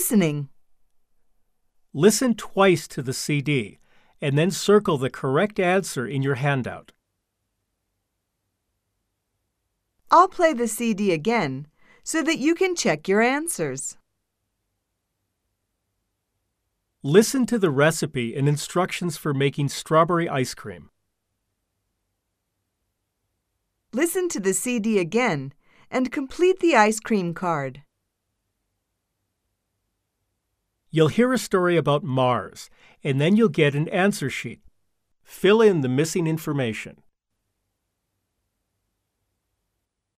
listening. Listen twice to the CD and then circle the correct answer in your handout. I'll play the CD again so that you can check your answers. Listen to the recipe and instructions for making strawberry ice cream. Listen to the CD again and complete the ice cream card. You'll hear a story about Mars, and then you'll get an answer sheet. Fill in the missing information.